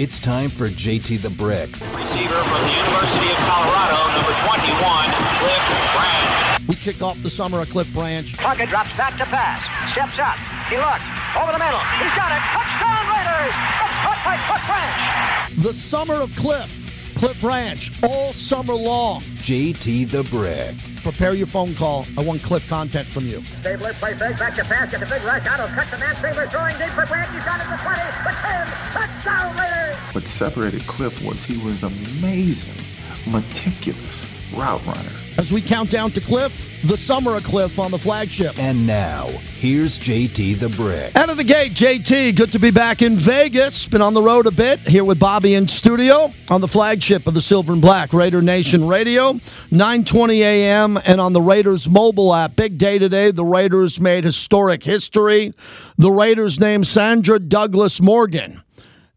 It's time for JT the Brick. Receiver from the University of Colorado, number 21, Cliff Branch. We kick off the summer at Cliff Branch. Plunkett drops back to pass. Steps up. He looks. Over the middle. He's got it. Touchdown Raiders! It's caught by Cliff Branch. The summer of Cliff. Cliff Branch. All summer long. JT the Brick. Prepare your phone call. I want Cliff content from you. Stabler play fake back to pass. Get the big rush. Otto cuts the man. Stabler throwing deep for Branch. He's got it to 20. The 10. Touchdown Raiders! What separated Cliff was he was amazing, meticulous route runner. As we count down to Cliff, the summer of Cliff on the flagship. And now, here's JT the Brick. Out of the gate, JT. Good to be back in Vegas. Been on the road a bit here with Bobby in studio on the flagship of the Silver and Black Raider Nation Radio, 9:20 a.m. and on the Raiders mobile app. Big day today. The Raiders made historic history. The Raiders named Sandra Douglas Morgan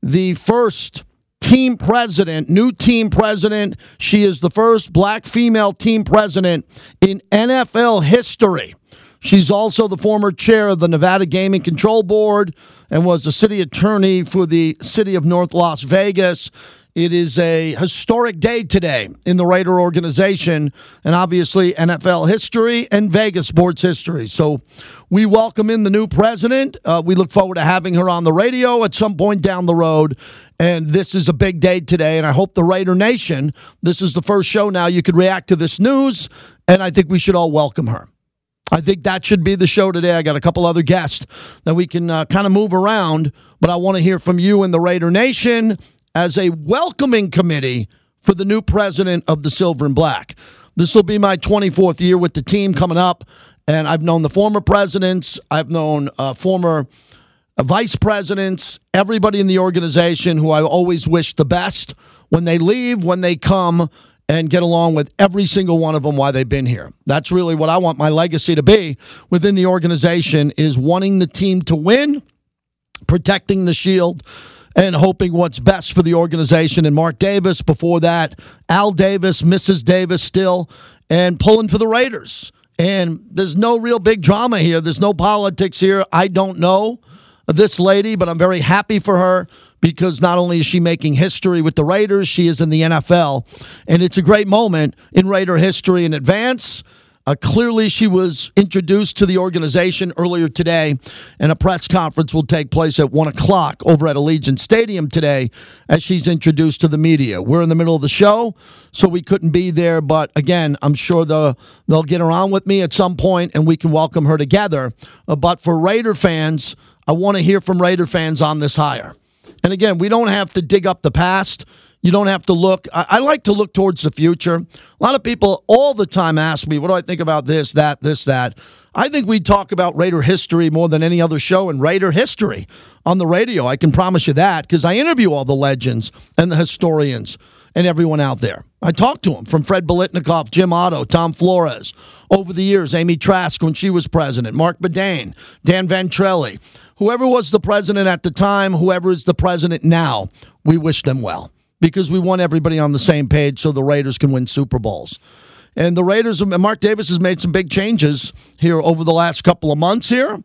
the first team president, new team president. She is the first black female team president in NFL history. She's also the former chair of the Nevada Gaming Control Board and was the city attorney for the city of North Las Vegas. It is a historic day today in the Raider organization and obviously NFL history and Vegas sports history. So we welcome in the new president. Uh, we look forward to having her on the radio at some point down the road. And this is a big day today. And I hope the Raider Nation, this is the first show now you could react to this news. And I think we should all welcome her. I think that should be the show today. I got a couple other guests that we can uh, kind of move around, but I want to hear from you in the Raider Nation as a welcoming committee for the new president of the Silver and Black. This will be my 24th year with the team coming up, and I've known the former presidents, I've known uh, former uh, vice presidents, everybody in the organization who I always wish the best when they leave, when they come, and get along with every single one of them while they've been here. That's really what I want my legacy to be within the organization is wanting the team to win, protecting the shield, and hoping what's best for the organization. And Mark Davis, before that, Al Davis, Mrs. Davis still, and pulling for the Raiders. And there's no real big drama here. There's no politics here. I don't know this lady, but I'm very happy for her because not only is she making history with the Raiders, she is in the NFL. And it's a great moment in Raider history in advance. Uh, clearly, she was introduced to the organization earlier today, and a press conference will take place at 1 o'clock over at Allegiant Stadium today as she's introduced to the media. We're in the middle of the show, so we couldn't be there, but again, I'm sure the, they'll get around with me at some point and we can welcome her together. Uh, but for Raider fans, I want to hear from Raider fans on this hire. And again, we don't have to dig up the past. You don't have to look. I, I, like to look towards the future. A lot of people all the time ask me, what do I think about this, that, this, that? I think we talk about Raider history more than any other show in Raider history on the radio. I can promise you that because I interview all the legends and the historians and everyone out there. I talk to them from Fred Biletnikoff, Jim Otto, Tom Flores. Over the years, Amy Trask when she was president, Marc Badain, Dan Ventrelle, whoever was the president at the time, whoever is the president now, we wish them well because we want everybody on the same page so the Raiders can win Super Bowls. And the Raiders, Mark Davis has made some big changes here over the last couple of months here.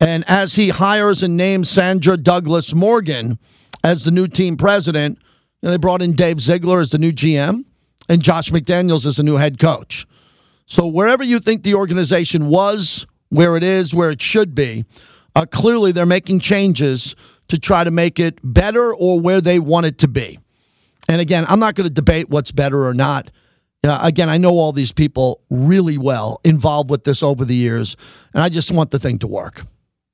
And as he hires and names Sandra Douglas Morgan as the new team president, and they brought in Dave Ziegler as the new GM and Josh McDaniels as the new head coach. So wherever you think the organization was, where it is, where it should be, uh, clearly they're making changes to try to make it better or where they want it to be. And again, I'm not going to debate what's better or not. Again, I know all these people really well involved with this over the years, and I just want the thing to work.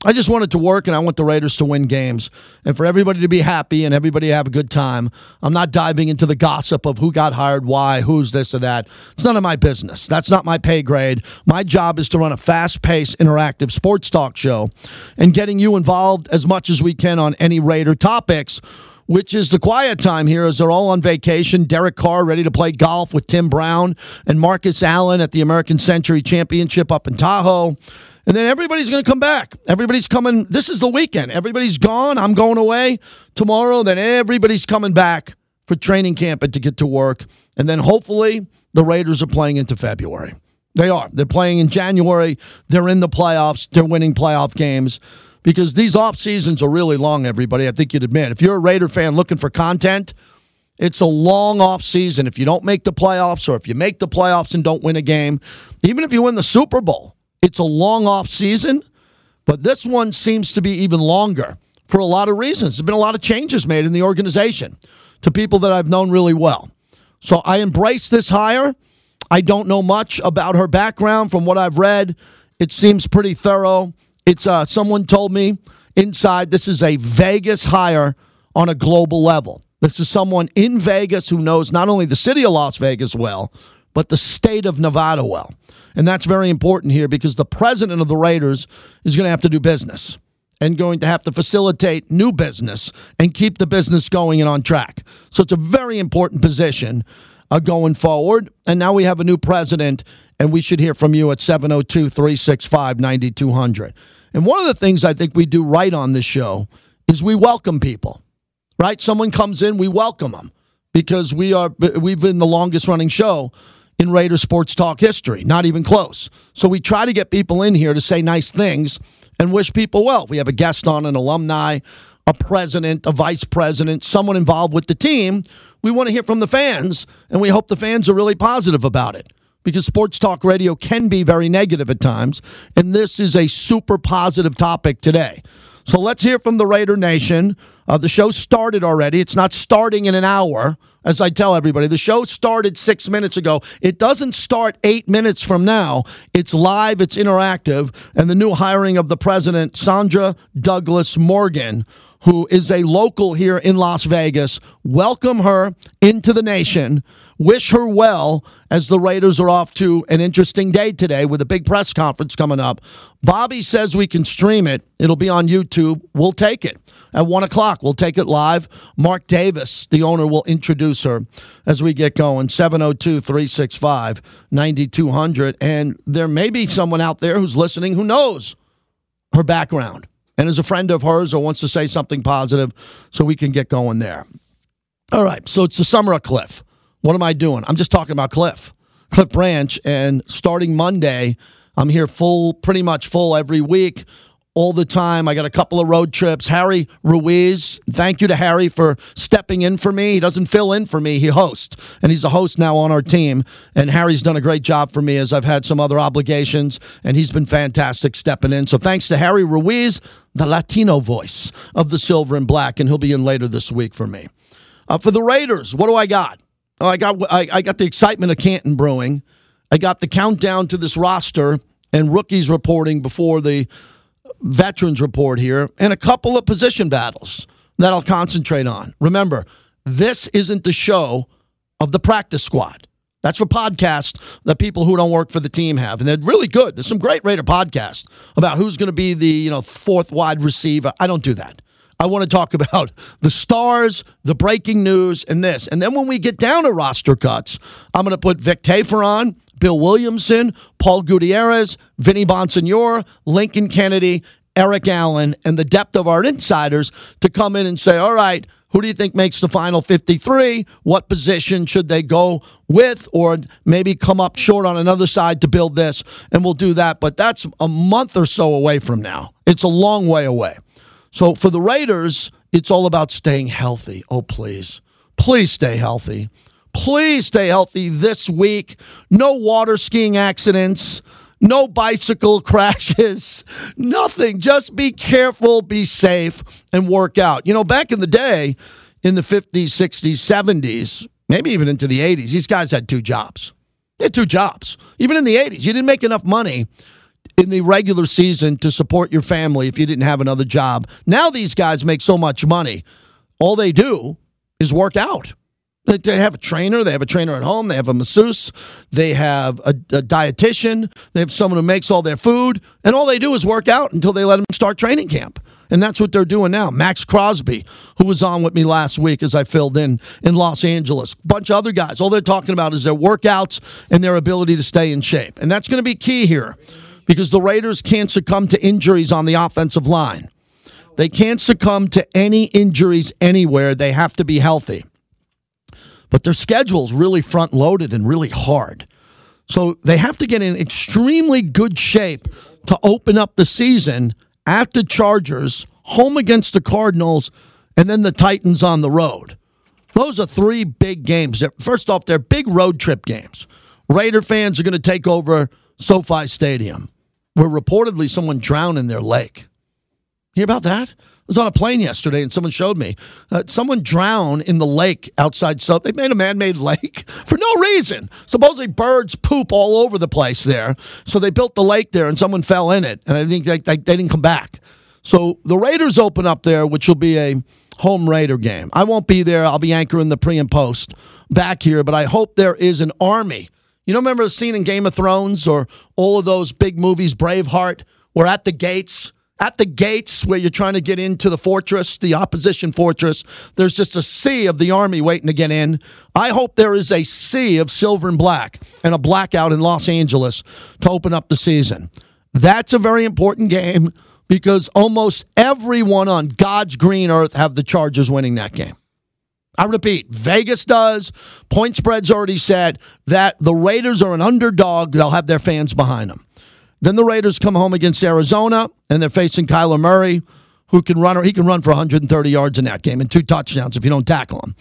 I just want it to work, and I want the Raiders to win games and for everybody to be happy and everybody to have a good time. I'm not diving into the gossip of who got hired, why, who's this or that. It's none of my business. That's not my pay grade. My job is to run a fast paced, interactive sports talk show and getting you involved as much as we can on any Raider topics which is the quiet time here as they're all on vacation. Derek Carr ready to play golf with Tim Brown and Marcus Allen at the American Century Championship up in Tahoe. And then everybody's going to come back. Everybody's coming. This is the weekend. Everybody's gone. I'm going away tomorrow. Then everybody's coming back for training camp and to get to work. And then hopefully the Raiders are playing into February. They are. They're playing in January. They're in the playoffs. They're winning playoff games. Because these off seasons are really long, everybody. I think you'd admit. If you're a Raider fan looking for content, it's a long off season. If you don't make the playoffs or if you make the playoffs and don't win a game, even if you win the Super Bowl, it's a long off season. But this one seems to be even longer for a lot of reasons. There's been a lot of changes made in the organization to people that I've known really well. So I embrace this hire. I don't know much about her background from what I've read. It seems pretty thorough. It's uh, someone told me inside this is a Vegas hire on a global level. This is someone in Vegas who knows not only the city of Las Vegas well, but the state of Nevada well. And that's very important here because the president of the Raiders is going to have to do business and going to have to facilitate new business and keep the business going and on track. So it's a very important position uh, going forward. And now we have a new president, and we should hear from you at 702 365 9200. And one of the things I think we do right on this show is we welcome people, right? Someone comes in, we welcome them because we are we've been the longest running show in Raider sports talk history, not even close. So we try to get people in here to say nice things and wish people well. We have a guest on, an alumni, a president, a vice president, someone involved with the team. We want to hear from the fans, and we hope the fans are really positive about it because sports talk radio can be very negative at times, and this is a super positive topic today. So let's hear from the Raider Nation. Uh, the show started already. It's not starting in an hour, as I tell everybody. The show started six minutes ago. It doesn't start eight minutes from now. It's live, it's interactive, and the new hiring of the president, Sandra Douglas Morgan, who is a local here in Las Vegas. Welcome her into the nation. Wish her well as the Raiders are off to an interesting day today with a big press conference coming up. Bobby says we can stream it. It'll be on YouTube. We'll take it at one o'clock. We'll take it live. Mark Davis, the owner, will introduce her as we get going. 702 365 9200. And there may be someone out there who's listening who knows her background and is a friend of hers or wants to say something positive so we can get going there. All right, so it's the summer of Cliff. What am I doing? I'm just talking about Cliff, Cliff Branch, and starting Monday, I'm here full, pretty much full every week all the time. I got a couple of road trips. Harry Ruiz, thank you to Harry for stepping in for me. He doesn't fill in for me, he hosts, and he's a host now on our team. And Harry's done a great job for me as I've had some other obligations, and he's been fantastic stepping in. So thanks to Harry Ruiz, the Latino voice of the silver and black, and he'll be in later this week for me. Uh, for the Raiders, what do I got? Oh, I got I, I got the excitement of Canton brewing. I got the countdown to this roster and rookies reporting before the veterans report here and a couple of position battles that I'll concentrate on. Remember, this isn't the show of the practice squad. That's for podcasts that people who don't work for the team have, and they're really good. There's some great Raider podcasts about who's going to be the you know fourth wide receiver. I don't do that. I want to talk about the stars, the breaking news, and this. And then when we get down to roster cuts, I'm going to put Vic Tafur on, Bill Williamson, Paul Gutierrez, Vinny Bonsignore, Lincoln Kennedy, Eric Allen, and the depth of our insiders to come in and say, all right, who do you think makes the final 53? What position should they go with, or maybe come up short on another side to build this? And we'll do that. But that's a month or so away from now. It's a long way away. So for the Raiders, it's all about staying healthy. Oh, please. Please stay healthy. Please stay healthy this week. No water skiing accidents, no bicycle crashes, nothing. Just be careful, be safe, and work out. You know, back in the day, in the 50s, 60s, 70s, maybe even into the 80s, these guys had two jobs. They had two jobs. Even in the 80s, you didn't make enough money in the regular season to support your family if you didn't have another job. Now these guys make so much money. All they do is work out. They have a trainer. They have a trainer at home. They have a masseuse. They have a, a, dietitian. They have someone who makes all their food. And all they do is work out until they let them start training camp. And that's what they're doing now. Maxx Crosby, who was on with me last week as I filled in in Los Angeles, bunch of other guys. All they're talking about is their workouts and their ability to stay in shape. And that's going to be key here because the Raiders can't succumb to injuries on the offensive line. They can't succumb to any injuries anywhere. They have to be healthy. But their schedule's really front loaded and really hard. So they have to get in extremely good shape to open up the season at the Chargers, home against the Cardinals, and then the Titans on the road. Those are three big games. First off, they're big road trip games. Raider fans are going to take over SoFi Stadium, where reportedly someone drowned in their lake. Hear about that? Was on a plane yesterday and someone showed me uh, someone drowned in the lake outside. So they made a man-made lake for no reason. Supposedly birds poop all over the place there, so they built the lake there and someone fell in it, and I think they, they, they didn't come back. So the Raiders open up there, which will be a home Raider game. I won't be there. I'll be anchoring the pre and post back here, but I hope there is an army. You know, remember the scene in Game of Thrones or all of those big movies, Braveheart? We're at the gates at the gates where you're trying to get into the fortress, the opposition fortress, there's just a sea of the army waiting to get in. I hope there is a sea of silver and black and a blackout in Los Angeles to open up the season. That's a very important game because almost everyone on God's green earth have the Chargers winning that game. I repeat, Vegas does. Point spread's already said that the Raiders are an underdog. They'll have their fans behind them. Then the Raiders come home against Arizona, and they're facing Kyler Murray, who can run. Or he can run for 130 yards in that game and two touchdowns if you don't tackle him.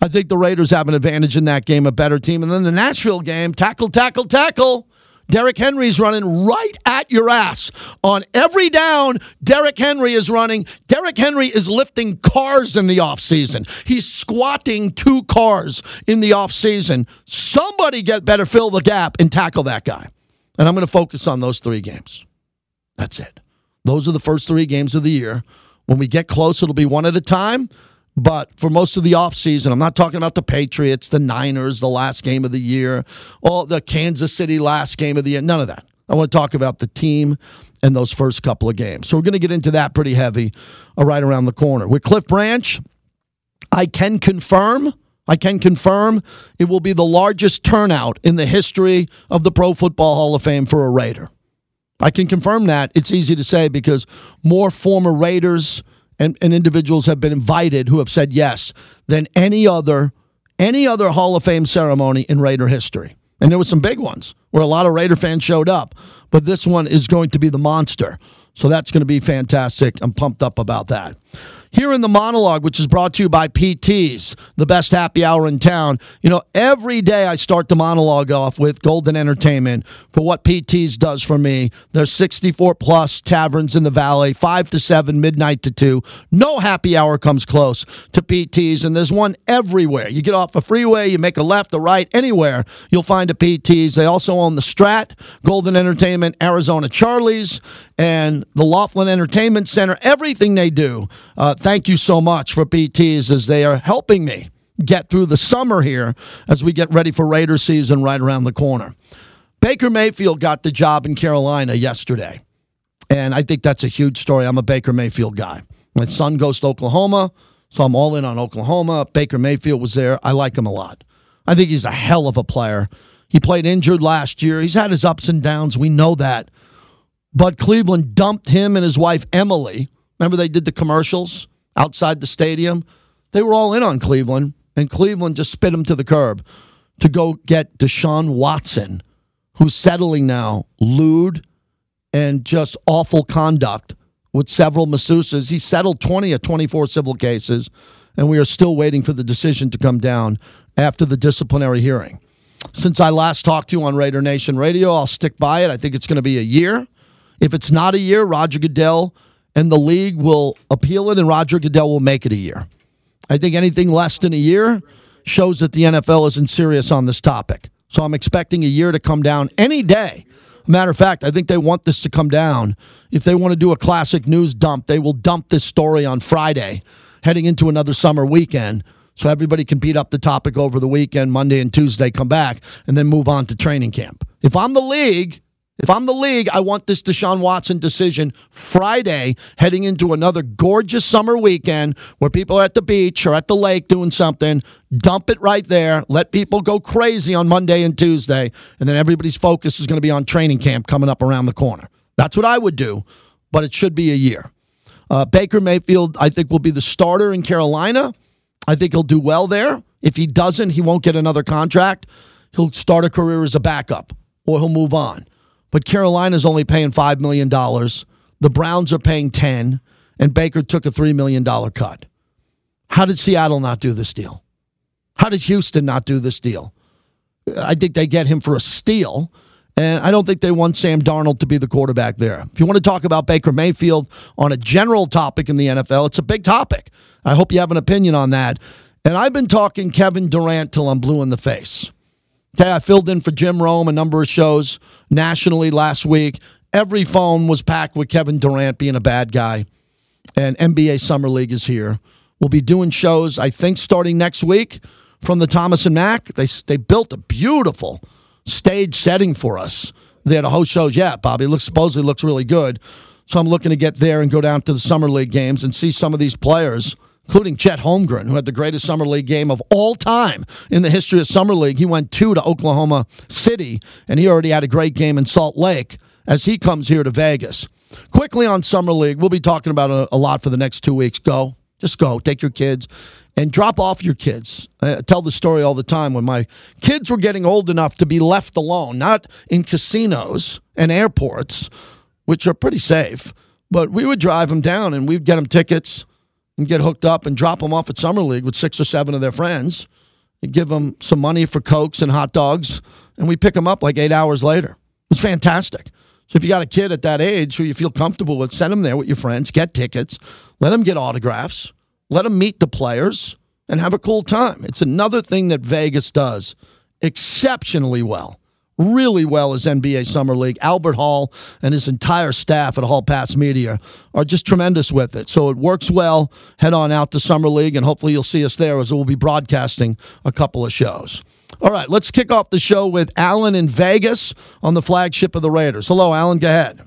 I think the Raiders have an advantage in that game, a better team. And then the Nashville game, tackle, tackle, tackle. Derrick Henry's running right at your ass. On every down, Derrick Henry is running. Derrick Henry is lifting cars in the offseason. He's squatting two cars in the offseason. Somebody get better fill the gap and tackle that guy. And I'm going to focus on those three games. That's it. Those are the first three games of the year. When we get close, it'll be one at a time. But for most of the offseason, I'm not talking about the Patriots, the Niners, the last game of the year, or the Kansas City last game of the year. None of that. I want to talk about the team and those first couple of games. So we're going to get into that pretty heavy uh, right around the corner. With Cliff Branch, I can confirm. I can confirm it will be the largest turnout in the history of the Pro Football Hall of Fame for a Raider. I can confirm that. It's easy to say because more former Raiders and, and individuals have been invited who have said yes than any other any other Hall of Fame ceremony in Raider history. And there were some big ones where a lot of Raider fans showed up, but this one is going to be the monster. So that's going to be fantastic. I'm pumped up about that. Here in the monologue, which is brought to you by PT's, the best happy hour in town. You know, every day I start the monologue off with Golden Entertainment for what PT's does for me. There's 64 plus taverns in the valley, 5 to 7, midnight to 2. No happy hour comes close to PT's, and there's one everywhere. You get off a freeway, you make a left, a right, anywhere, you'll find a PT's. They also own the Strat, Golden Entertainment, Arizona Charlie's, and the Laughlin Entertainment Center. Everything they do. Uh, thank you so much for PTs as they are helping me get through the summer here as we get ready for Raider season right around the corner. Baker Mayfield got the job in Carolina yesterday. And I think that's a huge story. I'm a Baker Mayfield guy. My son goes to Oklahoma, so I'm all in on Oklahoma. Baker Mayfield was there. I like him a lot. I think he's a hell of a player. He played injured last year. He's had his ups and downs. We know that. But Cleveland dumped him and his wife, Emily. Remember, they did the commercials outside the stadium? They were all in on Cleveland, and Cleveland just spit him to the curb to go get Deshaun Watson, who's settling now, lewd and just awful conduct with several masseuses. He settled 20 of 24 civil cases, and we are still waiting for the decision to come down after the disciplinary hearing. Since I last talked to you on Raider Nation Radio, I'll stick by it. I think it's going to be a year. If it's not a year, Roger Goodell and the league will appeal it, and Roger Goodell will make it a year. I think anything less than a year shows that the NFL isn't serious on this topic. So I'm expecting a year to come down any day. Matter of fact, I think they want this to come down. If they want to do a classic news dump, they will dump this story on Friday, heading into another summer weekend. So everybody can beat up the topic over the weekend, Monday and Tuesday, come back, and then move on to training camp. If I'm the league, if I'm the league, I want this Deshaun Watson decision Friday, heading into another gorgeous summer weekend where people are at the beach or at the lake doing something. Dump it right there. Let people go crazy on Monday and Tuesday. And then everybody's focus is going to be on training camp coming up around the corner. That's what I would do, but it should be a year. Uh, Baker Mayfield, I think, will be the starter in Carolina. I think he'll do well there. If he doesn't, he won't get another contract. He'll start a career as a backup or he'll move on. But Carolina's only paying $5 million. The the Browns are paying 10 and Baker took a $3 million cut. How did Seattle not do this deal? How did Houston not do this deal? I think they get him for a steal. And I don't think they want Sam Darnold to be the quarterback there. If you want to talk about Baker Mayfield on a general topic in the NFL, it's a big topic. I hope you have an opinion on that. And I've been talking Kevin Durant till I'm blue in the face. Okay, I filled in for Jim Rome a number of shows nationally last week. Every phone was packed with Kevin Durant being a bad guy. And NBA Summer League is here. We'll be doing shows, I think, starting next week from the Thomas and Mack. They, they built a beautiful stage setting for us there to host shows. Yeah, Bobby looks supposedly looks really good. So I'm looking to get there and go down to the summer league games and see some of these players, including Chet Holmgren, who had the greatest summer league game of all time in the history of summer league. He went two to Oklahoma City, and he already had a great game in Salt Lake as he comes here to Vegas. Quickly on summer league, we'll be talking about a, a lot for the next two weeks. Go, just go, take your kids and drop off your kids. I tell the story all the time when my kids were getting old enough to be left alone, not in casinos and airports, which are pretty safe, but we would drive them down and we'd get them tickets and get hooked up and drop them off at Summer League with six or seven of their friends and give them some money for Cokes and hot dogs, and we pick them up like eight hours later. It's fantastic. So if you got a kid at that age who you feel comfortable with, send them there with your friends, get tickets, let them get autographs let them meet the players and have a cool time. It's another thing that Vegas does exceptionally well. Really well as NBA Summer League. Albert Hall and his entire staff at Hall Pass Media are just tremendous with it. So it works well. Head on out to Summer League, and hopefully you'll see us there as we'll be broadcasting a couple of shows. All right, let's kick off the show with Alan in Vegas on the flagship of the Raiders. Hello, Alan. Go ahead.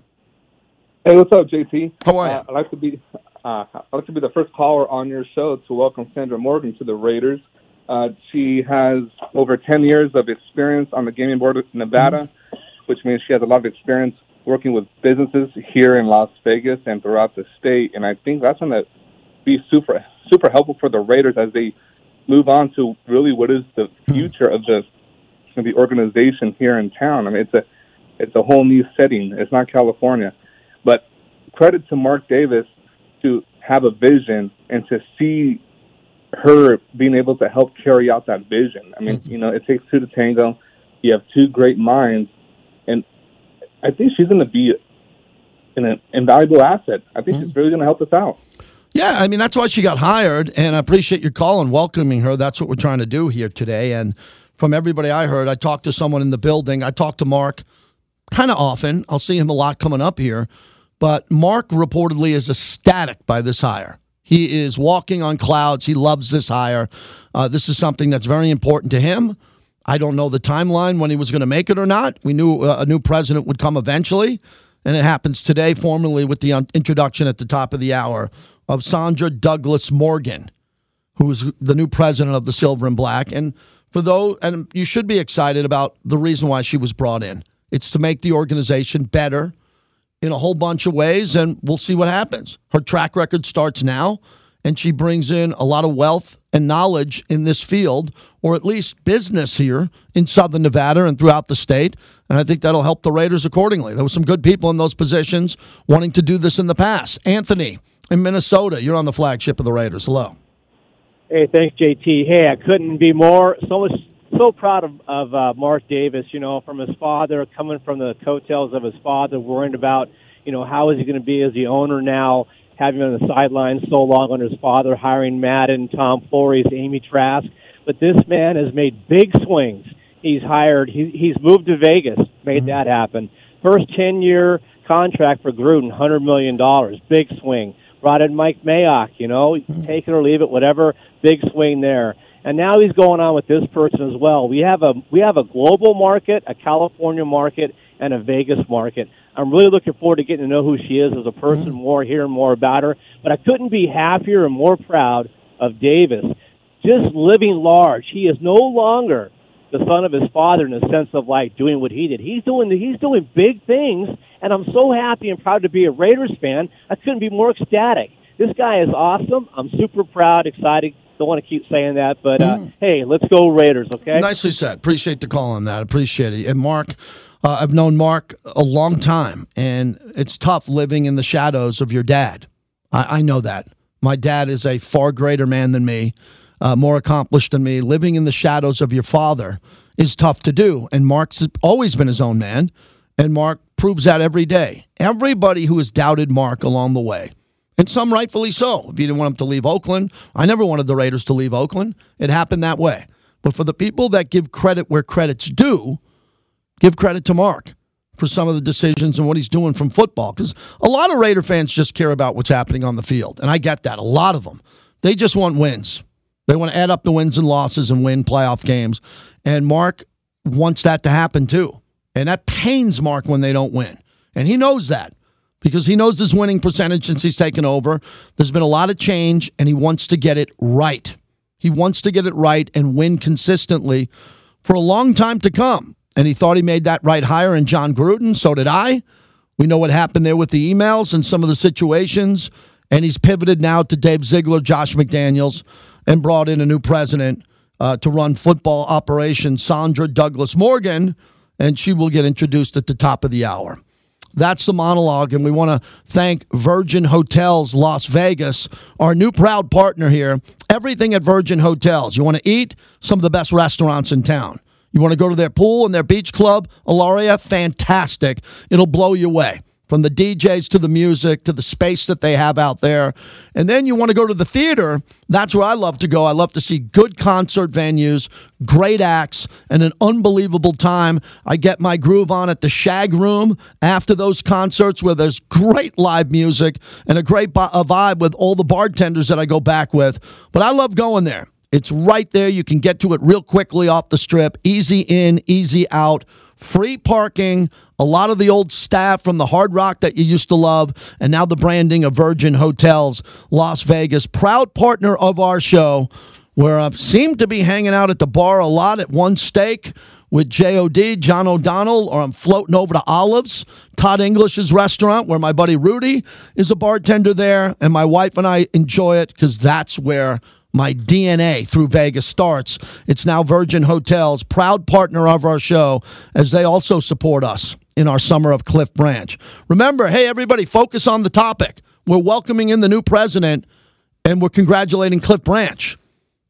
Hey, what's up, JT? How are you? Uh, I'd like to be uh, I'd like to be the first caller on your show to welcome Sandra Morgan to the Raiders. Uh, she has over 10 years of experience on the gaming board of Nevada, which means she has a lot of experience working with businesses here in Las Vegas and throughout the state. And I think that's going to be super super helpful for the Raiders as they move on to really what is the future of the of the organization here in town. I mean, it's a it's a whole new setting. It's not California, but credit to Mark Davis to have a vision and to see her being able to help carry out that vision. I mean, mm-hmm. you know, it takes two to tango. You have two great minds, and I think she's going to be an invaluable asset. I think mm-hmm. she's really going to help us out. Yeah, I mean that's why she got hired, and I appreciate your call and welcoming her. That's what we're trying to do here today. And from everybody I heard, I talked to someone in the building. I talked to Mark kind of often. I'll see him a lot coming up here. But Mark reportedly is ecstatic by this hire. He is walking on clouds. He loves this hire. Uh, this is something that's very important to him. I don't know the timeline when he was going to make it or not. We knew uh, a new president would come eventually, and it happens today formally with the introduction at the top of the hour of Sandra Douglas Morgan, who is the new president of the Silver and Black. And for those, and you should be excited about the reason why she was brought in. It's to make the organization better in a whole bunch of ways, and we'll see what happens. Her track record starts now, and she brings in a lot of wealth and knowledge in this field, or at least business here in Southern Nevada and throughout the state. And I think that'll help the Raiders accordingly. There were some good people in those positions wanting to do this in the past. Anthony in Minnesota, you're on the flagship of the Raiders. Hello. Hey, thanks, JT. Hey, I couldn't be more so much so proud of, of uh, Mark Davis, you know, from his father, coming from the coattails of his father, worrying about, you know, how is he going to be as the owner now, having been on the sidelines so long under his father, hiring Madden, Tom Flores, Amy Trask. But this man has made big swings. He's hired, he, he's moved to Vegas, made mm-hmm. that happen. First 10 year contract for Gruden, $100 million, big swing. Brought in Mike Mayock, you know, mm-hmm. take it or leave it, whatever, big swing there and now he's going on with this person as well. We have a we have a global market, a California market, and a Vegas market. I'm really looking forward to getting to know who she is as a person, mm-hmm. more, hearing more about her. But I couldn't be happier and more proud of Davis. Just living large. He is no longer the son of his father in the sense of like doing what he did. He's doing he's doing big things, and I'm so happy and proud to be a Raiders fan. I couldn't be more ecstatic. This guy is awesome. I'm super proud, excited don't want to keep saying that, but uh, mm. hey, let's go Raiders, okay? Nicely said. Appreciate the call on that. Appreciate it. And Mark, Uh, I've known Mark a long time, and it's tough living in the shadows of your dad. I, I know that. My dad is a far greater man than me, uh, more accomplished than me. Living in the shadows of your father is tough to do. And Mark's always been his own man, and Mark proves that every day. Everybody who has doubted Mark along the way, and some rightfully so. If you didn't want him to leave Oakland, I never wanted the Raiders to leave Oakland. It happened that way. But for the people that give credit where credit's due, give credit to Mark for some of the decisions and what he's doing from football. Because a lot of Raider fans just care about what's happening on the field. And I get that. A lot of them. They just want wins. They want to add up the wins and losses and win playoff games. And Mark wants that to happen too. And that pains Mark when they don't win. And he knows that because he knows his winning percentage since he's taken over. There's been a lot of change, and he wants to get it right. He wants to get it right and win consistently for a long time to come. And he thought he made that right hire in Jon Gruden. So did I. We know what happened there with the emails and some of the situations. And he's pivoted now to Dave Ziegler, Josh McDaniels, and brought in a new president uh, to run football operations, Sandra Douglas Morgan. And she will get introduced at the top of the hour. That's the monologue, and we want to thank Virgin Hotels Las Vegas, our new proud partner here. Everything at Virgin Hotels. You want to eat? Some of the best restaurants in town. You want to go to their pool and their beach club, Alaria? Fantastic. It'll blow you away from the DJs to the music to the space that they have out there. And then you want to go to the theater. That's where I love to go. I love to see good concert venues, great acts, and an unbelievable time. I get my groove on at the Shag Room after those concerts where there's great live music and a great a vibe with all the bartenders that I go back with. But I love going there. It's right there. You can get to it real quickly off the strip. Easy in, easy out. Free parking. A lot of the old staff from the Hard Rock that you used to love, and now the branding of Virgin Hotels, Las Vegas. Proud partner of our show, where I seem to be hanging out at the bar a lot at one steak with JOD, John O'Donnell, or I'm floating over to Olives, Todd English's restaurant, where my buddy Rudy is a bartender there, and my wife and I enjoy it because that's where my DNA through Vegas starts. It's now Virgin Hotels, proud partner of our show, as they also support us in our summer of Cliff Branch. Remember, hey, everybody, focus on the topic. We're welcoming in the new president and we're congratulating Cliff Branch.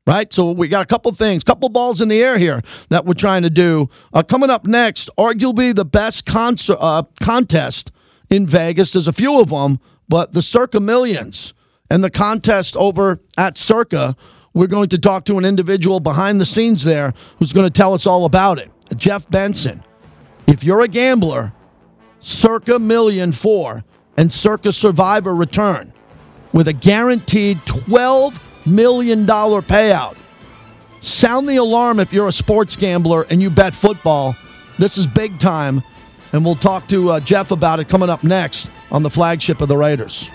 Right, so we got a couple things, couple balls in the air here that we're trying to do. Uh, coming up next, arguably the best concert, uh, contest in Vegas. There's a few of them, but the Circa Millions and the contest over at Circa. We're going to talk to an individual behind the scenes there who's going to tell us all about it. Jeff Benson. If you're a gambler, Circa Million Four and Circa Survivor return with a guaranteed $12 million payout. Sound the alarm if you're a sports gambler and you bet football. This is big time. And we'll talk to uh, Jeff about it coming up next on the flagship of the Raiders.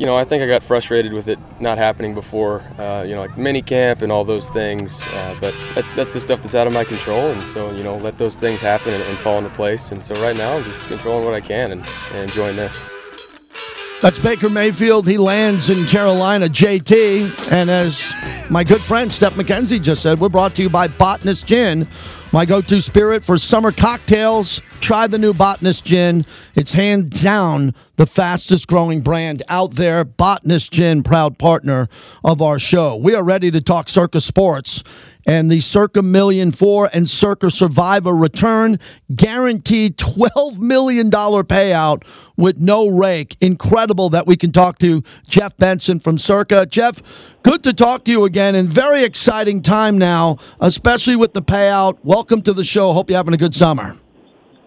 You know, I think I got frustrated with it not happening before, uh, you know, like mini camp and all those things. Uh, but that's, that's the stuff that's out of my control. And so, you know, let those things happen and, and fall into place. And so right now I'm just controlling what I can and, and enjoying this. That's Baker Mayfield. He lands in Carolina, JT. And as my good friend Steph McKenzie just said, we're brought to you by Botanist Gin, my go to spirit for summer cocktails. Try the new Botanist Gin. It's hands down the fastest growing brand out there. Botanist Gin, proud partner of our show. We are ready to talk Circa Sports and the Circa Million Four and Circa Survivor return. Guaranteed $12 million payout with no rake. Incredible that we can talk to Jeff Benson from Circa. Jeff, good to talk to you again and very exciting time now, especially with the payout. Welcome to the show. Hope you're having a good summer.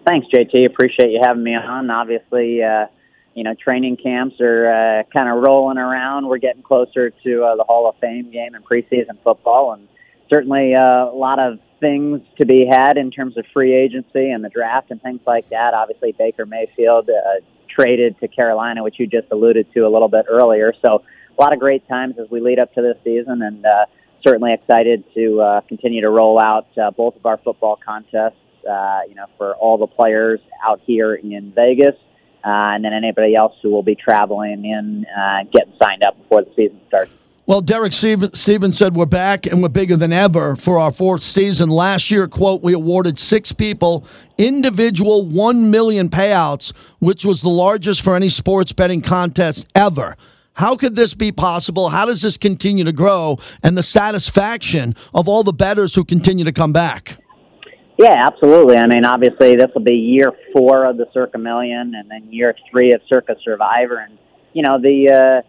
Thanks, JT. Appreciate you having me on. Obviously, uh, you know, training camps are uh, kind of rolling around. We're getting closer to uh, the Hall of Fame game and preseason football, and certainly uh, a lot of things to be had in terms of free agency and the draft and things like that. Obviously, Baker Mayfield uh, traded to Carolina, which you just alluded to a little bit earlier. So, a lot of great times as we lead up to this season, and uh, certainly excited to uh, continue to roll out uh, both of our football contests. Uh, you know, for all the players out here in Vegas, uh, and then anybody else who will be traveling in, uh, getting signed up before the season starts. Well, Derek Stevens said we're back and we're bigger than ever for our fourth season. Last year, quote, we awarded six people individual one million payouts, which was the largest for any sports betting contest ever. How could this be possible? How does this continue to grow? And the satisfaction of all the bettors who continue to come back. Yeah, absolutely. I mean, obviously, this will be year four of the Circa Million, and then year three of Circa Survivor, and you know the uh,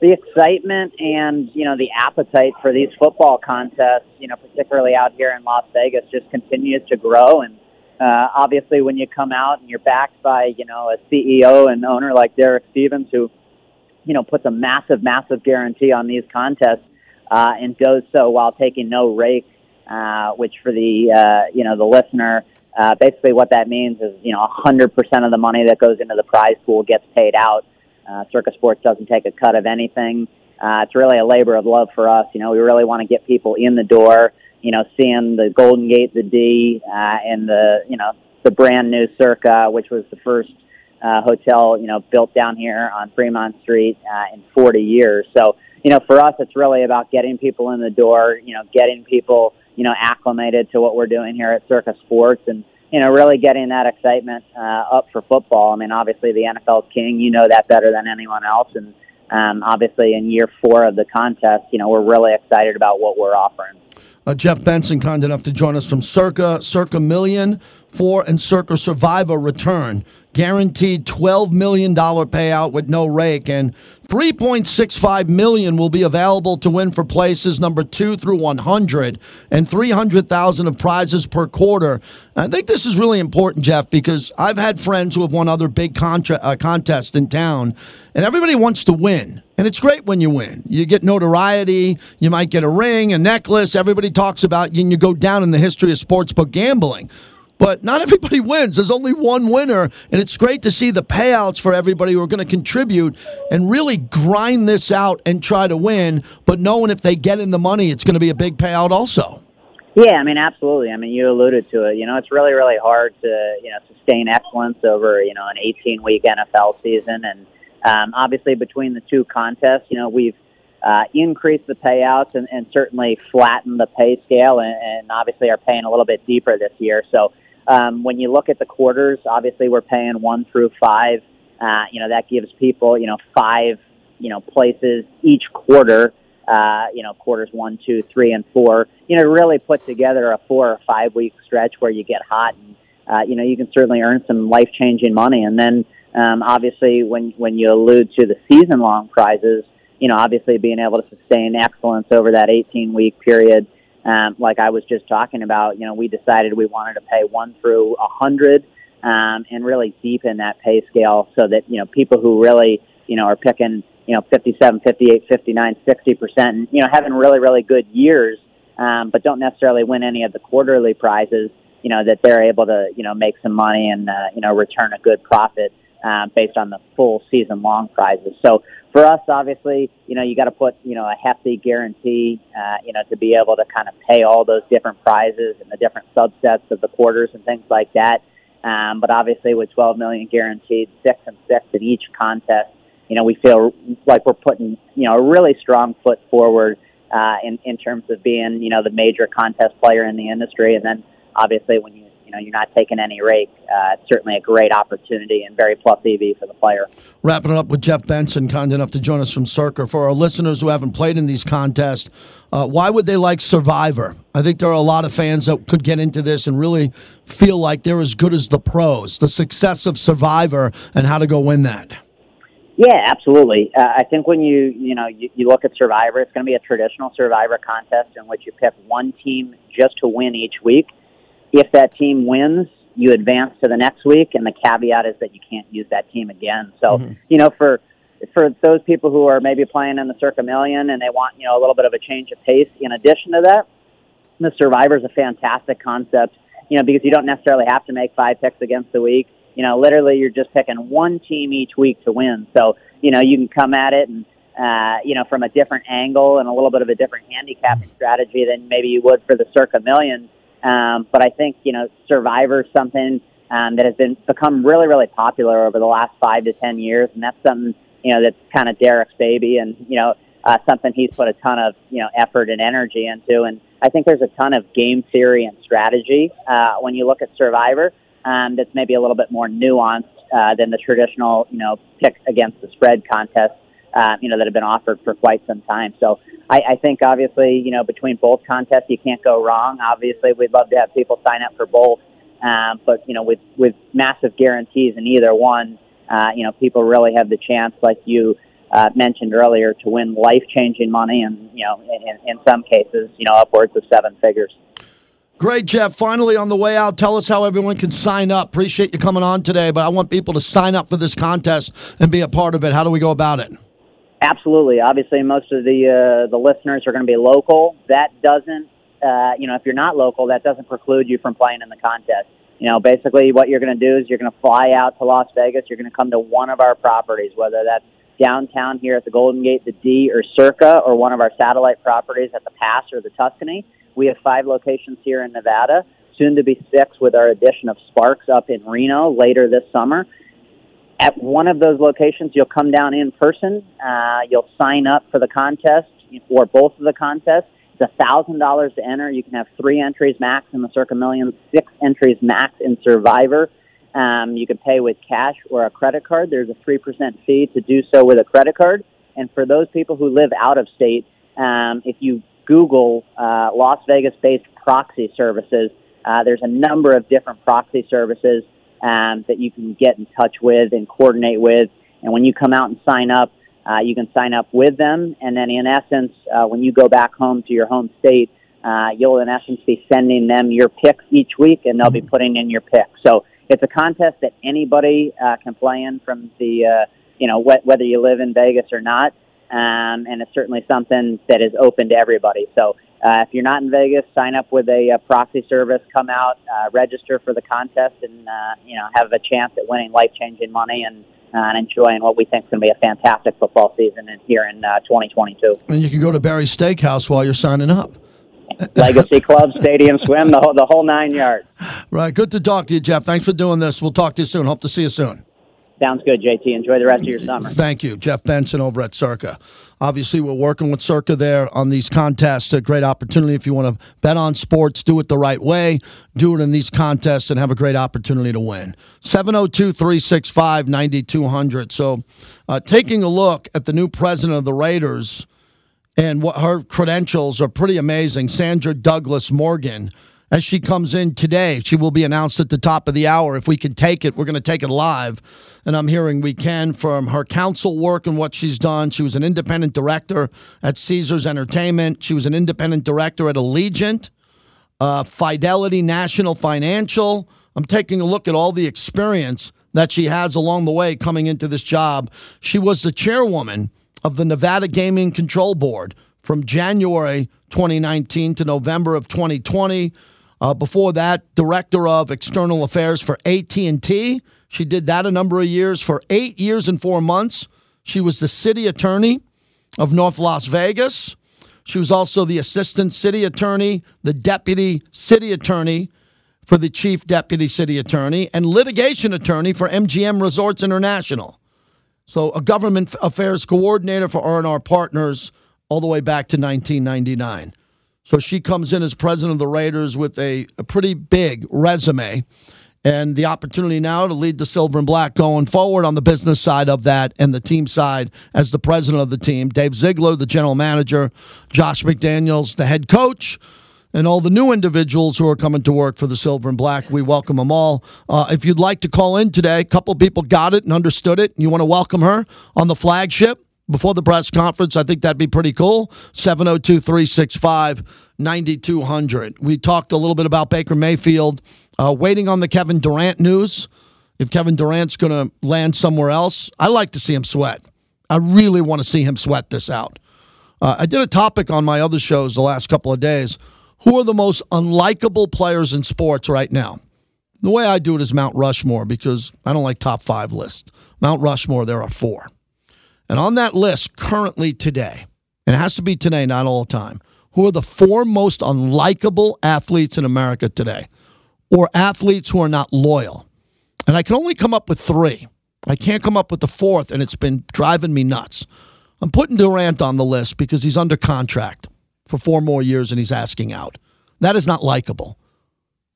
the excitement and you know the appetite for these football contests, you know, particularly out here in Las Vegas, just continues to grow. And uh, obviously, when you come out and you're backed by you know a CEO and owner like Derek Stevens, who you know puts a massive, massive guarantee on these contests uh, and does so while taking no rake, uh, which for the uh, you know the listener. Uh, basically, what that means is, you know, 100% of the money that goes into the prize pool gets paid out. Uh, Circa Sports doesn't take a cut of anything. Uh, it's really a labor of love for us. You know, we really want to get people in the door. You know, seeing the Golden Gate, the D, uh, and the you know the brand new Circa, which was the first uh, hotel, you know, built down here on Fremont Street uh, in 40 years. So, you know, for us, it's really about getting people in the door, you know, getting people, you know, acclimated to what we're doing here at Circa Sports and, you know, really getting that excitement uh, up for football. I mean, obviously the NFL's king, you know that better than anyone else. And um, obviously in year four of the contest, you know, we're really excited about what we're offering. Uh, Jeff Benson, kind enough to join us from Circa, Circa Million, Four and Circa Survivor return. Guaranteed $12 million payout with no rake, and 3.65 million will be available to win for places number two through 100, and 300,000 of prizes per quarter. And I think this is really important, Jeff, because I've had friends who have won other big contra- uh, contests in town, and everybody wants to win. And it's great when you win. You get notoriety, you might get a ring, a necklace, everybody talks about you, and you go down in the history of sportsbook gambling. But not everybody wins. There's only one winner, and it's great to see the payouts for everybody who are going to contribute and really grind this out and try to win. But knowing if they get in the money, it's going to be a big payout also. Yeah, I mean, absolutely. I mean, you alluded to it. You know, it's really, really hard to you know sustain excellence over you know an 18 week NFL season, and um, obviously between the two contests, you know, we've uh, increased the payouts and, and certainly flattened the pay scale, and, and obviously are paying a little bit deeper this year. So um, when you look at the quarters, obviously we're paying one through five. Uh, you know, that gives people, you know, five, you know, places each quarter, uh, you know, quarters one, two, three, and four, you know, really put together a four or five week stretch where you get hot and, uh, you know, you can certainly earn some life changing money. And then, um, obviously, when, when you allude to the season long prizes, you know, obviously being able to sustain excellence over that 18 week period, um, like I was just talking about, you know, we decided we wanted to pay one through a hundred um, and really deepen that pay scale so that you know people who really you know are picking you know 57, 58, 59, 60 percent, and you know having really really good years, um, but don't necessarily win any of the quarterly prizes. You know that they're able to you know make some money and uh, you know return a good profit uh, based on the full season long prizes. So for us, obviously, you know, you got to put, you know, a hefty guarantee, uh, you know, to be able to kind of pay all those different prizes and the different subsets of the quarters and things like that. Um, but obviously, with 12 million guaranteed, six and six in each contest, you know, we feel like we're putting, you know, a really strong foot forward uh, in in terms of being, you know, the major contest player in the industry. And then, obviously, when you you know you're not taking any rake. Uh, it's certainly a great opportunity and very plus EV for the player. Wrapping it up with Jeff Benson, kind enough to join us from Circa. For our listeners who haven't played in these contests, uh, why would they like Survivor? I think there are a lot of fans that could get into this and really feel like they're as good as the pros. The success of Survivor and how to go win that. Yeah, absolutely. Uh, I think when you you know you, you look at Survivor, it's going to be a traditional Survivor contest in which you pick one team just to win each week if that team wins, you advance to the next week, and the caveat is that you can't use that team again. So, mm-hmm. you know, for for those people who are maybe playing in the Circa Million and they want you know a little bit of a change of pace, in addition to that, the Survivor is a fantastic concept. You know, because you don't necessarily have to make five picks against the week. You know, literally, you're just picking one team each week to win. So, you know, you can come at it and uh, you know, from a different angle and a little bit of a different handicapping strategy than maybe you would for the Circa Million. Um, but I think you know, Survivor is something um, that has been become really, really popular over the last five to ten years, and that's something you know that's kind of Derek's baby, and you know, uh, something he's put a ton of you know effort and energy into. And I think there's a ton of game theory and strategy uh, when you look at Survivor. Um, that's maybe a little bit more nuanced uh, than the traditional, you know, pick against the spread contest uh, you know, that have been offered for quite some time. So I, I think obviously, you know, between both contests, you can't go wrong. Obviously, we'd love to have people sign up for both. Um, but, you know, with, with massive guarantees in either one, uh, you know, people really have the chance, like you uh, mentioned earlier, to win life changing money and, you know, in, in some cases, you know, upwards of seven figures. Great, Jeff. Finally, on the way out, tell us how everyone can sign up. Appreciate you coming on today, but I want people to sign up for this contest and be a part of it. How do we go about it? Absolutely. Obviously, most of the uh, the listeners are going to be local. That doesn't, uh, you know, if you're not local, that doesn't preclude you from playing in the contest. You know, basically, what you're going to do is you're going to fly out to Las Vegas. You're going to come to one of our properties, whether that's downtown here at the Golden Gate, the D, or Circa, or one of our satellite properties at the Pass or the Tuscany. We have five locations here in Nevada, soon to be six with our addition of Sparks up in Reno later this summer at one of those locations, you'll come down in person. Uh, you'll sign up for the contest or both of the contests. It's a thousand dollars to enter. You can have three entries max in the Circa Million, six entries max in Survivor. Um, you can pay with cash or a credit card. There's a three percent fee to do so with a credit card. And for those people who live out of state, um, if you Google uh, Las Vegas-based proxy services, uh, there's a number of different proxy services um, that you can get in touch with and coordinate with. And when you come out and sign up, uh, you can sign up with them. And then, in essence, uh, when you go back home to your home state, uh, you'll, in essence, be sending them your picks each week, and they'll be mm-hmm. putting in your picks. So it's a contest that anybody uh, can play in from the, uh, you know, wh- whether you live in Vegas or not. Um, and it's certainly something that is open to everybody. So uh, if you're not in Vegas, sign up with a, a proxy service. Come out, uh, register for the contest, and uh, you know have a chance at winning life-changing money and, uh, and enjoying what we think is going to be a fantastic football season in, here in uh, 2022. And you can go to Barry's Steakhouse while you're signing up. Legacy Club, Stadium Swim, the whole, the whole nine yards. Right. Good to talk to you, Jeff. Thanks for doing this. We'll talk to you soon. Hope to see you soon. Sounds good, JT. Enjoy the rest of your summer. Thank you. Jeff Benson over at Circa. Obviously, we're working with Circa there on these contests. A great opportunity if you want to bet on sports, do it the right way, do it in these contests, and have a great opportunity to win. 702 365 9200. So, uh, taking a look at the new president of the Raiders and what her credentials are pretty amazing. Sandra Douglas Morgan as she comes in today. She will be announced at the top of the hour. If we can take it, we're going to take it live. And I'm hearing we can from her council work and what she's done. She was an independent director at Caesars Entertainment. She was an independent director at Allegiant, uh, Fidelity National Financial. I'm taking a look at all the experience that she has along the way coming into this job. She was the chairwoman of the Nevada Gaming Control Board from January 2019 to November of 2020. Uh, before that, director of external affairs for AT&T. She did that a number of years. For eight years and four months, she was the city attorney of North Las Vegas. She was also the assistant city attorney, the deputy city attorney for the chief deputy city attorney, and litigation attorney for MGM Resorts International. So, a government affairs coordinator for R&R Partners all the way back to 1999. So she comes in as president of the Raiders with a, a pretty big resume and the opportunity now to lead the silver and black going forward on the business side of that and the team side as the president of the team. Dave Ziegler, the general manager, Josh McDaniels, the head coach, and all the new individuals who are coming to work for the silver and black. We welcome them all. Uh, if you'd like to call in today, a couple people got it and understood it, and you want to welcome her on the flagship before the press conference. I think that'd be pretty cool. 702 365 9200. We talked a little bit about Baker Mayfield, uh, waiting on the Kevin Durant news. If Kevin Durant's going to land somewhere else, I like to see him sweat. I really want to see him sweat this out. Uh, I did a topic on my other shows the last couple of days. Who are the most unlikable players in sports right now? The way I do it is Mount Rushmore because I don't like top five lists. Mount Rushmore, there are four. And on that list currently today, and it has to be today, not all the time, who are the four most unlikable athletes in America today, or athletes who are not loyal. And I can only come up with three. I can't come up with the fourth, and it's been driving me nuts. I'm putting Durant on the list because he's under contract for four more years and he's asking out. That is not likable.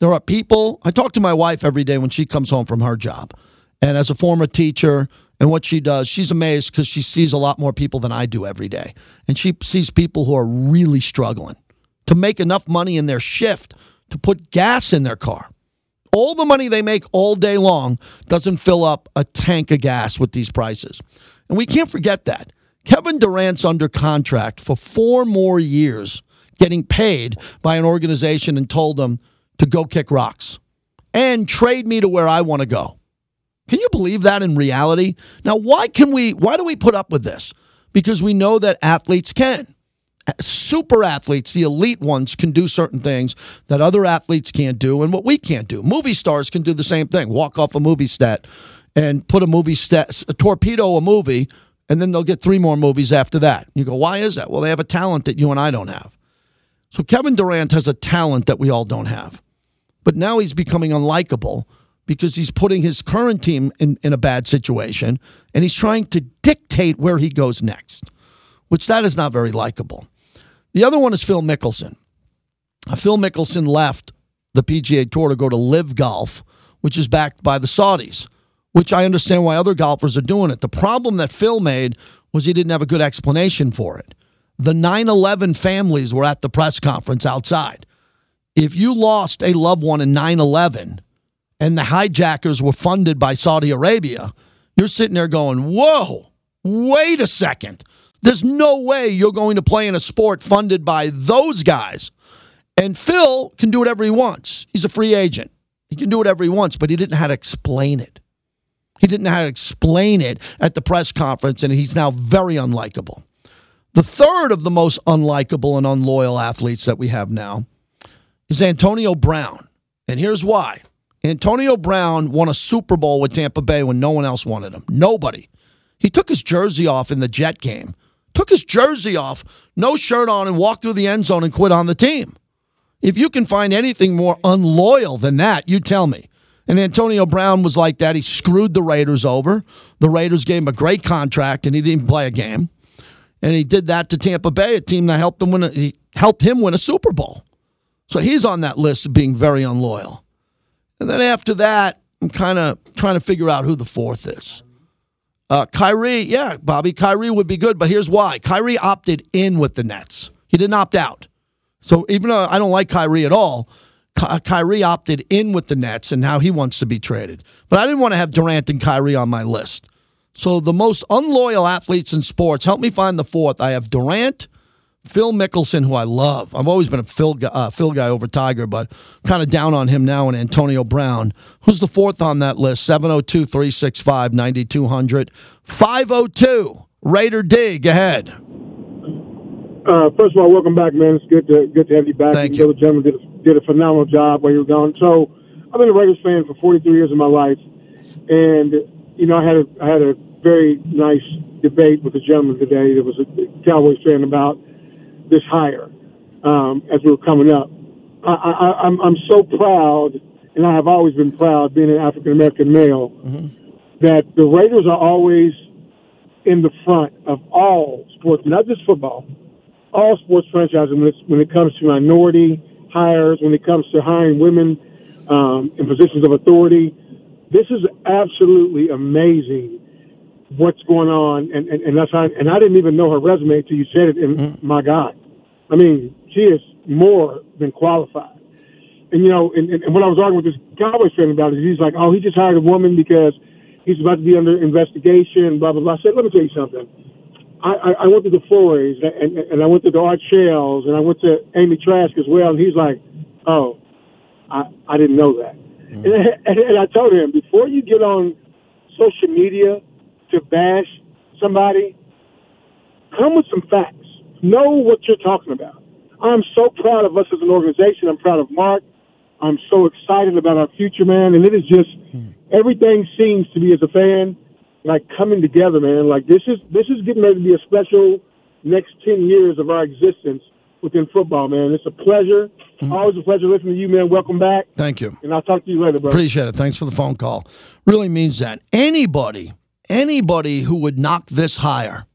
There are people, I talk to my wife every day when she comes home from her job. And as a former teacher and what she does, she's amazed because she sees a lot more people than I do every day. And she sees people who are really struggling to make enough money in their shift to put gas in their car. All the money they make all day long doesn't fill up a tank of gas with these prices. And we can't forget that. Kevin Durant's under contract for four more years, getting paid by an organization and told them to go kick rocks and trade me to where I want to go. Can you believe that in reality? Now, why can we, why do we put up with this? Because we know that athletes can. Super athletes, the elite ones, can do certain things that other athletes can't do and what we can't do. Movie stars can do the same thing walk off a movie set and put a movie set, a torpedo a movie and then they'll get three more movies after that. You go, why is that? Well, they have a talent that you and I don't have. So Kevin Durant has a talent that we all don't have. But now he's becoming unlikable because he's putting his current team in, in a bad situation and he's trying to dictate where he goes next, which that is not very likable. The other one is Phil Mickelson. Uh, Phil Mickelson left the PGA Tour to go to LIV Golf, which is backed by the Saudis which I understand why other golfers are doing it. The problem that Phil made was he didn't have a good explanation for it. The 9 11 families were at the press conference outside. If you lost a loved one in 9 11 and the hijackers were funded by Saudi Arabia, you're sitting there going, whoa, wait a second. There's no way you're going to play in a sport funded by those guys. And Phil can do whatever he wants. He's a free agent. He can do whatever he wants, but he didn't know how to explain it. He didn't know how to explain it at the press conference, and he's now very unlikable. The third of the most unlikable and unloyal athletes that we have now is Antonio Brown. And here's why Antonio Brown won a Super Bowl with Tampa Bay when no one else wanted him. Nobody. He took his jersey off in the Jet game, took his jersey off, no shirt on, and walked through the end zone and quit on the team. If you can find anything more unloyal than that, you tell me. And Antonio Brown was like that. He screwed the Raiders over. The Raiders gave him a great contract, and he didn't even play a game. And he did that to Tampa Bay, a team that helped him win. A, he helped him win a Super Bowl. So he's on that list of being very unloyal. And then after that, I'm kind of trying to figure out who the fourth is. Uh, Kyrie, yeah, Bobby, Kyrie would be good, but here's why: Kyrie opted in with the Nets. He didn't opt out. So even though I don't like Kyrie at all, Kyrie opted in with the Nets, and now he wants to be traded. But I didn't want to have Durant and Kyrie on my list. So the most unloyal athletes in sports, help me find the fourth. I have Durant, Phil Mickelson, who I love. I've always been a Phil, uh, Phil guy over Tiger, but kind of down on him now, and Antonio Brown. Who's the fourth on that list? 702 365 9200. 502 Raider D. Go ahead. Uh, first of all, welcome back, man. It's good to good to have you back. Thank you. The gentleman did a did a phenomenal job while you were gone. So I've been a Raiders fan for 43 years of my life, and you know I had a I had a very nice debate with a gentleman today that was a Cowboys fan about this hire um, as we were coming up. I, I, I'm I'm so proud, and I have always been proud, being an African American male, mm-hmm. that the Raiders are always in the front of all sports, not just football, all sports franchises when, when it comes to minority hires, when it comes to hiring women um, in positions of authority. This is absolutely amazing what's going on, and, and, and that's how, and I didn't even know her resume until you said it. And mm. my God, I mean, she is more than qualified. And you know, and, and, when I was arguing with this Cowboys fan about it, he's like, "Oh, he just hired a woman because he's about to be under investigation." Blah blah blah. I said, "Let me tell you something. I, I went to the Floreses and, and I went to the Art Shells and I went to Amy Trask as well. And he's like, oh, I, I didn't know that. Mm-hmm. And, and, and I told him, before you get on social media to bash somebody, come with some facts. Know what you're talking about. I'm so proud of us as an organization. I'm proud of Mark. I'm so excited about our future, man. And it is just, mm-hmm. everything seems to be, as a fan, like coming together, man. Like this is this is getting ready to be a special next ten years of our existence within football, man. It's a pleasure. Always a pleasure listening to you, man. Welcome back. Thank you. And I'll talk to you later, bro. Appreciate it. Thanks for the phone call. Really means that. Anybody, anybody who would knock this hire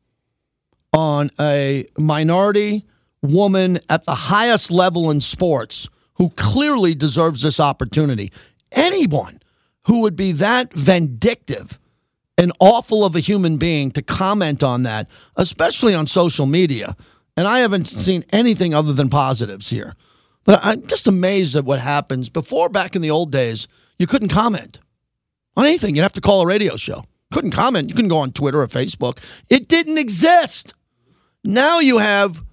on a minority woman at the highest level in sports who clearly deserves this opportunity, anyone who would be that vindictive and awful of a human being to comment on that, especially on social media. And I haven't seen anything other than positives here. But I'm just amazed at what happens. Before, back in the old days, you couldn't comment on anything. You'd have to call a radio show. Couldn't comment. You couldn't go on Twitter or Facebook. It didn't exist. Now you have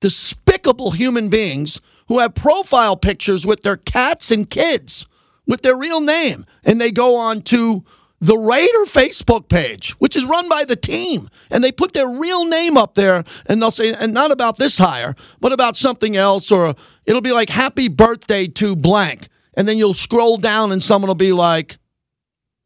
despicable human beings who have profile pictures with their cats and kids with their real name. And they go on to the Raider Facebook page, which is run by the team, and they put their real name up there, and they'll say, and not about this hire, but about something else, or it'll be like "Happy Birthday to blank," and then you'll scroll down, and someone will be like,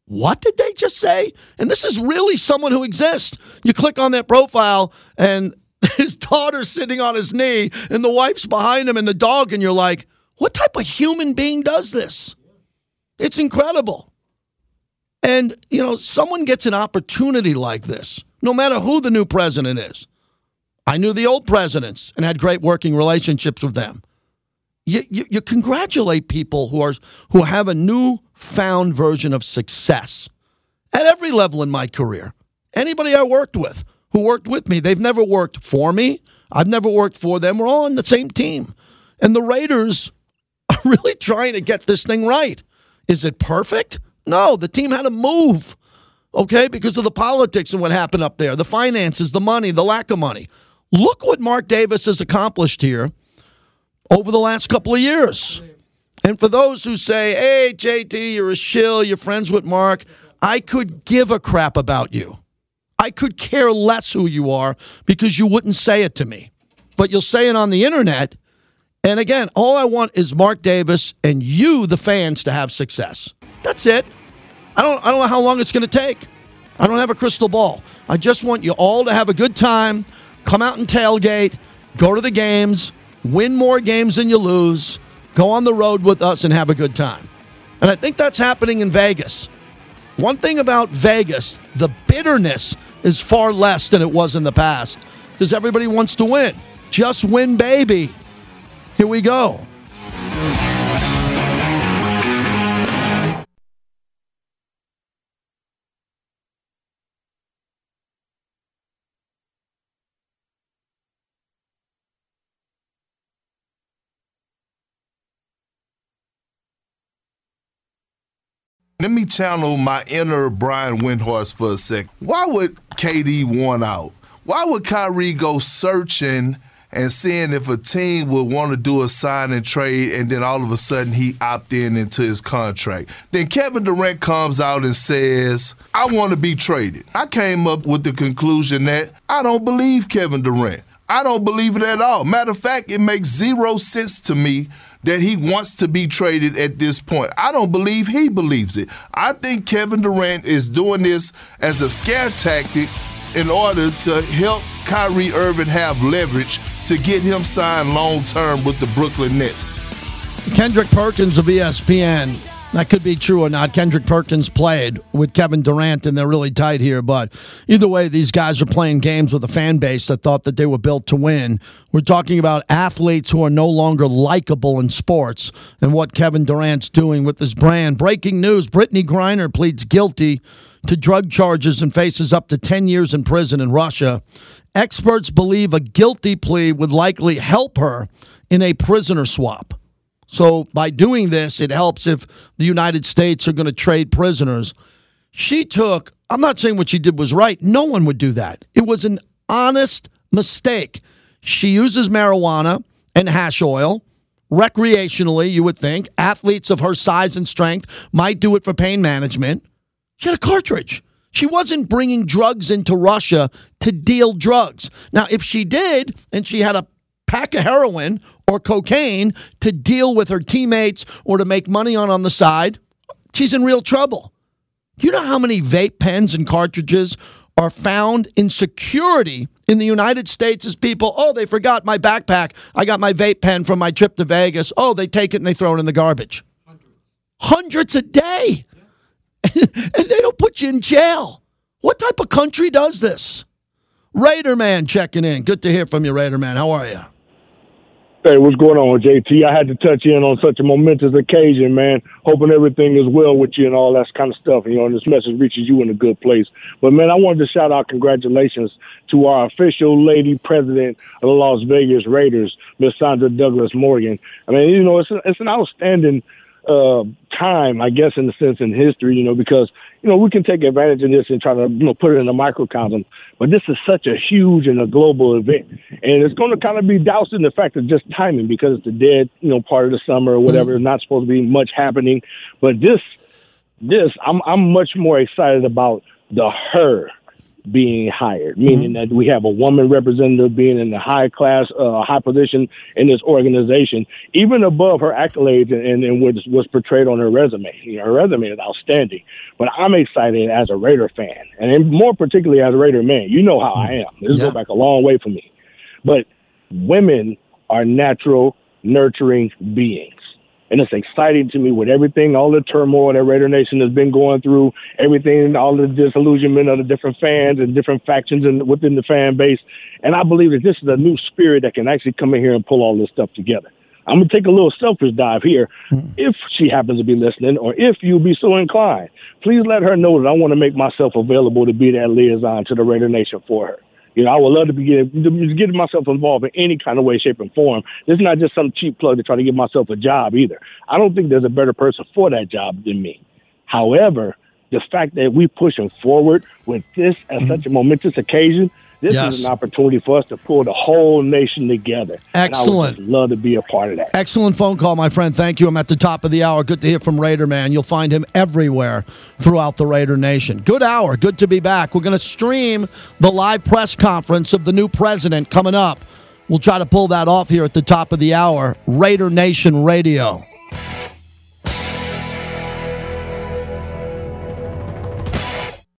"What did they just say?" And this is really someone who exists. You click on that profile, and his daughter's sitting on his knee, and the wife's behind him, and the dog, and you're like, "What type of human being does this?" It's incredible. And, you know, someone gets an opportunity like this, no matter who the new president is. I knew the old presidents and had great working relationships with them. You, you, you congratulate people who are who have a newfound version of success at every level in my career. Anybody I worked with who worked with me, they've never worked for me. I've never worked for them. We're all on the same team. And the Raiders are really trying to get this thing right. Is it perfect? No, the team had to move, okay, because of the politics and what happened up there, the finances, the money, the lack of money. Look what Mark Davis has accomplished here over the last couple of years. And for those who say, hey, JT, you're a shill, you're friends with Mark, I could give a crap about you. I could care less who you are because you wouldn't say it to me. But you'll say it on the internet. And again, all I want is Mark Davis and you, the fans, to have success. That's it. I don't I don't know how long it's going to take. I don't have a crystal ball. I just want you all to have a good time, come out and tailgate, go to the games, win more games than you lose, go on the road with us and have a good time. And I think that's happening in Vegas. One thing about Vegas, the bitterness is far less than it was in the past because everybody wants to win. Just win, baby. Here we go. Let me channel my inner Brian Windhorst for a sec. Why would KD want out? Why would Kyrie go searching and seeing if a team would want to do a sign and trade and then all of a sudden he opt in into his contract? Then Kevin Durant comes out and says, I want to be traded. I came up with the conclusion that I don't believe Kevin Durant. I don't believe it at all. Matter of fact, it makes zero sense to me that he wants to be traded at this point. I don't believe he believes it. I think Kevin Durant is doing this as a scare tactic in order to help Kyrie Irving have leverage to get him signed long term with the Brooklyn Nets. Kendrick Perkins of ESPN. That could be true or not. Kendrick Perkins played with Kevin Durant, and they're really tight here. But either way, these guys are playing games with a fan base that thought that they were built to win. We're talking about athletes who are no longer likable in sports and what Kevin Durant's doing with his brand. Breaking news Brittney Griner pleads guilty to drug charges and faces up to 10 years in prison in Russia. Experts believe a guilty plea would likely help her in a prisoner swap. So by doing this, it helps if the United States are going to trade prisoners. She took, I'm not saying what she did was right. No one would do that. It was an honest mistake. She uses marijuana and hash oil recreationally, you would think. Athletes of her size and strength might do it for pain management. She had a cartridge. She wasn't bringing drugs into Russia to deal drugs. Now, if she did and she had a pack of heroin or cocaine to deal with her teammates or to make money on on the side, she's in real trouble. Do you know how many vape pens and cartridges are found in security in the United States as people, oh, they forgot my backpack. I got my vape pen from my trip to Vegas. Oh, they take it and they throw it in the garbage. Hundreds, Hundreds a day. and they don't put you in jail. What type of country does this? Raider Man checking in. Good to hear from you, Raider Man. How are you? Hey, what's going on, JT? I had to touch in on such a momentous occasion, man. Hoping everything is well with you and all that kind of stuff. You know, and this message reaches you in a good place. But man, I wanted to shout out congratulations to our official lady president of the Las Vegas Raiders, Miss Sandra Douglas Morgan. I mean, you know, it's it's an outstanding uh, time, I guess, in the sense in history, you know, because you know we can take advantage of this and try to you know put it in a microcosm, but this is such a huge and a global event, and it's going to kind of be doused in the fact of just timing because it's the dead, you know, part of the summer or whatever. Mm-hmm. There's not supposed to be much happening, but this, this, I'm I'm much more excited about the her being hired, meaning mm-hmm. that we have a woman representative being in the high class, uh, high position in this organization, even above her accolades and, and what was portrayed on her resume. You know, her resume is outstanding. But I'm excited as a Raider fan, and more particularly as a Raider man. You know how I am. This yeah. goes back a long way for me. But women are natural, nurturing beings. And it's exciting to me with everything, all the turmoil that Raider Nation has been going through, everything, all the disillusionment of the different fans and different factions and within the fan base. And I believe that this is a new spirit that can actually come in here and pull all this stuff together. I'm gonna take a little selfish dive here. Mm-hmm. If she happens to be listening, or if you be so inclined, please let her know that I want to make myself available to be that liaison to the Raider Nation for her. You know, I would love to be getting, getting myself involved in any kind of way, shape, and form. This is not just some cheap plug to try to get myself a job either. I don't think there's a better person for that job than me. However, the fact that we're pushing forward with this as mm-hmm. such a momentous occasion this yes. is an opportunity for us to pull the whole nation together. Excellent. love to be a part of that. Excellent phone call, my friend. Thank you. I'm at the top of the hour. Good to hear from Raider Man. You'll find him everywhere throughout the Raider Nation. Good hour. Good to be back. We're going to stream the live press conference of the new president coming up. We'll try to pull that off here at the top of the hour. Raider Nation Radio.